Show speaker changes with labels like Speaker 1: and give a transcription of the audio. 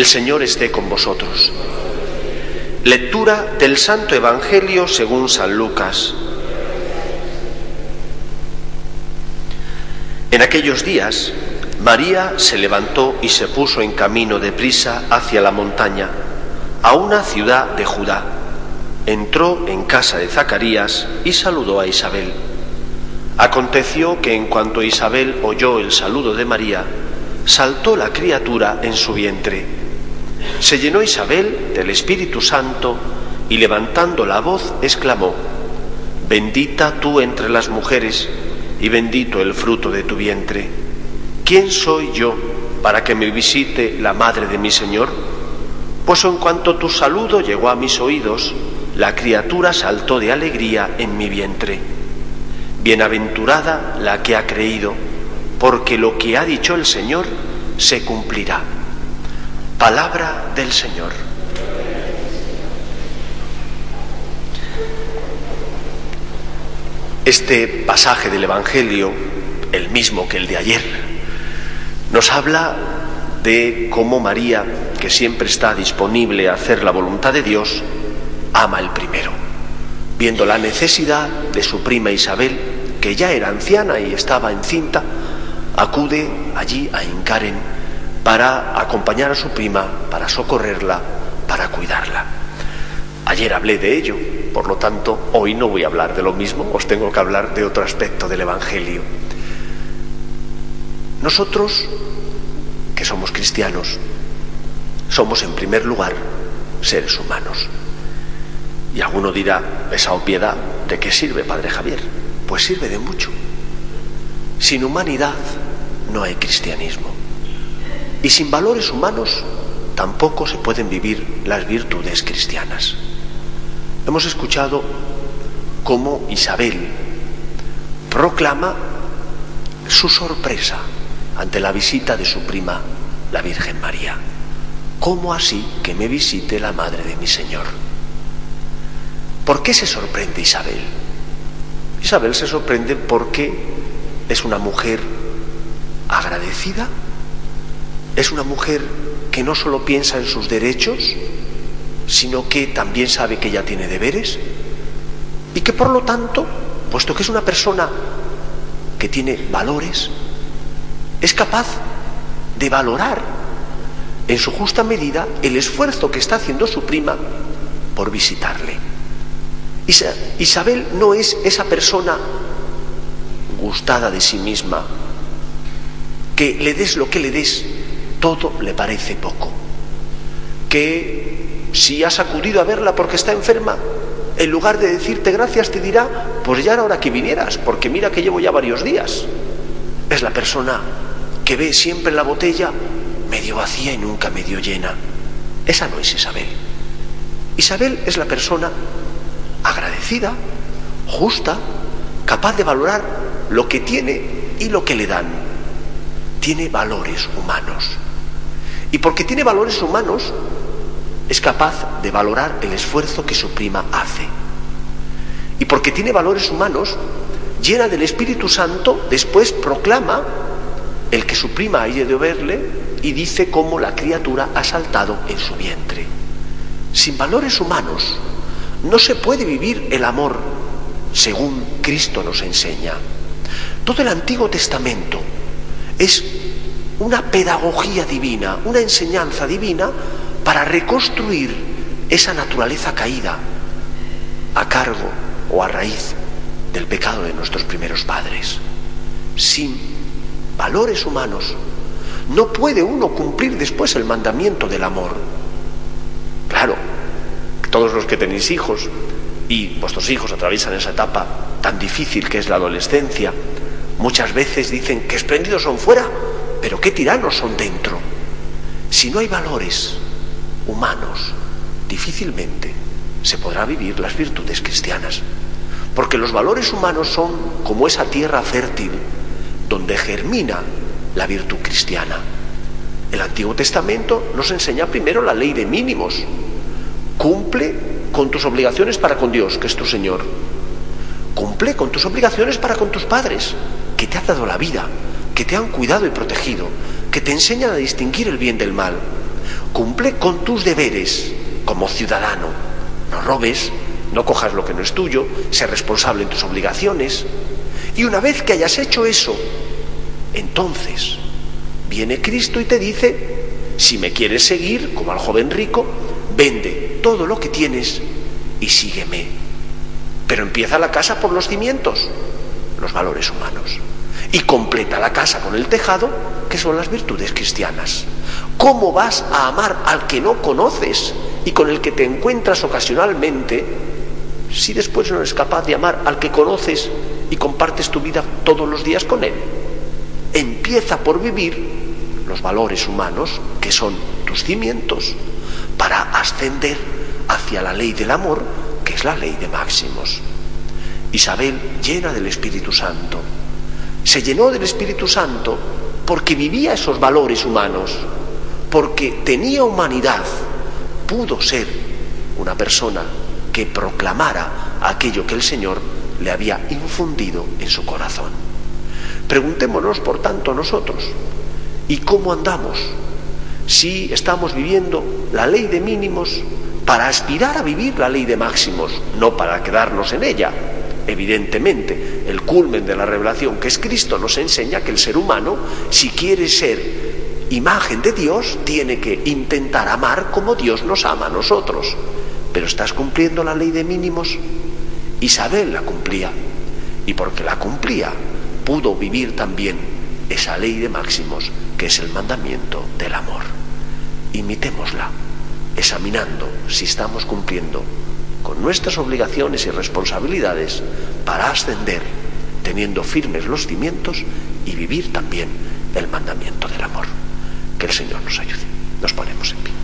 Speaker 1: El Señor esté con vosotros. Lectura del Santo Evangelio según San Lucas. En aquellos días, María se levantó y se puso en camino de prisa hacia la montaña, a una ciudad de Judá. Entró en casa de Zacarías y saludó a Isabel. Aconteció que en cuanto Isabel oyó el saludo de María, saltó la criatura en su vientre se llenó Isabel del Espíritu Santo y levantando la voz exclamó, Bendita tú entre las mujeres y bendito el fruto de tu vientre. ¿Quién soy yo para que me visite la madre de mi Señor? Pues en cuanto tu saludo llegó a mis oídos, la criatura saltó de alegría en mi vientre. Bienaventurada la que ha creído, porque lo que ha dicho el Señor se cumplirá. Palabra del Señor. Este pasaje del Evangelio, el mismo que el de ayer, nos habla de cómo María, que siempre está disponible a hacer la voluntad de Dios, ama el primero, viendo la necesidad de su prima Isabel, que ya era anciana y estaba encinta, acude allí a Incaren para acompañar a su prima, para socorrerla, para cuidarla. Ayer hablé de ello, por lo tanto, hoy no voy a hablar de lo mismo, os tengo que hablar de otro aspecto del Evangelio. Nosotros, que somos cristianos, somos en primer lugar seres humanos. Y alguno dirá, esa obviedad, ¿de qué sirve, Padre Javier? Pues sirve de mucho. Sin humanidad no hay cristianismo. Y sin valores humanos tampoco se pueden vivir las virtudes cristianas. Hemos escuchado cómo Isabel proclama su sorpresa ante la visita de su prima, la Virgen María. ¿Cómo así que me visite la madre de mi Señor? ¿Por qué se sorprende Isabel? Isabel se sorprende porque es una mujer agradecida es una mujer que no solo piensa en sus derechos, sino que también sabe que ella tiene deberes y que por lo tanto, puesto que es una persona que tiene valores, es capaz de valorar en su justa medida el esfuerzo que está haciendo su prima por visitarle. Isabel no es esa persona gustada de sí misma, que le des lo que le des, todo le parece poco. Que si has acudido a verla porque está enferma, en lugar de decirte gracias, te dirá, pues ya era hora que vinieras, porque mira que llevo ya varios días. Es la persona que ve siempre la botella medio vacía y nunca medio llena. Esa no es Isabel. Isabel es la persona agradecida, justa, capaz de valorar lo que tiene y lo que le dan. Tiene valores humanos. Y porque tiene valores humanos, es capaz de valorar el esfuerzo que su prima hace. Y porque tiene valores humanos, llena del Espíritu Santo, después proclama el que su prima ha ido de verle y dice cómo la criatura ha saltado en su vientre. Sin valores humanos no se puede vivir el amor según Cristo nos enseña. Todo el Antiguo Testamento es una pedagogía divina, una enseñanza divina para reconstruir esa naturaleza caída a cargo o a raíz del pecado de nuestros primeros padres. Sin valores humanos no puede uno cumplir después el mandamiento del amor. Claro, todos los que tenéis hijos y vuestros hijos atraviesan esa etapa tan difícil que es la adolescencia, muchas veces dicen que espléndidos son fuera, pero qué tiranos son dentro. Si no hay valores humanos, difícilmente se podrá vivir las virtudes cristianas. Porque los valores humanos son como esa tierra fértil donde germina la virtud cristiana. El Antiguo Testamento nos enseña primero la ley de mínimos. Cumple con tus obligaciones para con Dios, que es tu Señor. Cumple con tus obligaciones para con tus padres, que te ha dado la vida, que te han cuidado y protegido, que te enseñan a distinguir el bien del mal. Cumple con tus deberes como ciudadano. No robes, no cojas lo que no es tuyo, sé responsable en tus obligaciones. Y una vez que hayas hecho eso, entonces viene Cristo y te dice, si me quieres seguir, como al joven rico, vende todo lo que tienes y sígueme. Pero empieza la casa por los cimientos, los valores humanos. Y completa la casa con el tejado, que son las virtudes cristianas. ¿Cómo vas a amar al que no conoces y con el que te encuentras ocasionalmente si después no eres capaz de amar al que conoces y compartes tu vida todos los días con él? Empieza por vivir los valores humanos, que son tus cimientos, para ascender hacia la ley del amor, que es la ley de máximos. Isabel, llena del Espíritu Santo, se llenó del Espíritu Santo porque vivía esos valores humanos, porque tenía humanidad, pudo ser una persona que proclamara aquello que el Señor le había infundido en su corazón. Preguntémonos, por tanto, nosotros, ¿y cómo andamos? Si estamos viviendo la ley de mínimos para aspirar a vivir la ley de máximos, no para quedarnos en ella. Evidentemente, el culmen de la revelación que es Cristo nos enseña que el ser humano, si quiere ser imagen de Dios, tiene que intentar amar como Dios nos ama a nosotros. Pero estás cumpliendo la ley de mínimos. Isabel la cumplía. Y porque la cumplía, pudo vivir también esa ley de máximos que es el mandamiento del amor. Imitémosla examinando si estamos cumpliendo nuestras obligaciones y responsabilidades para ascender, teniendo firmes los cimientos y vivir también el mandamiento del amor. Que el Señor nos ayude. Nos ponemos en pie.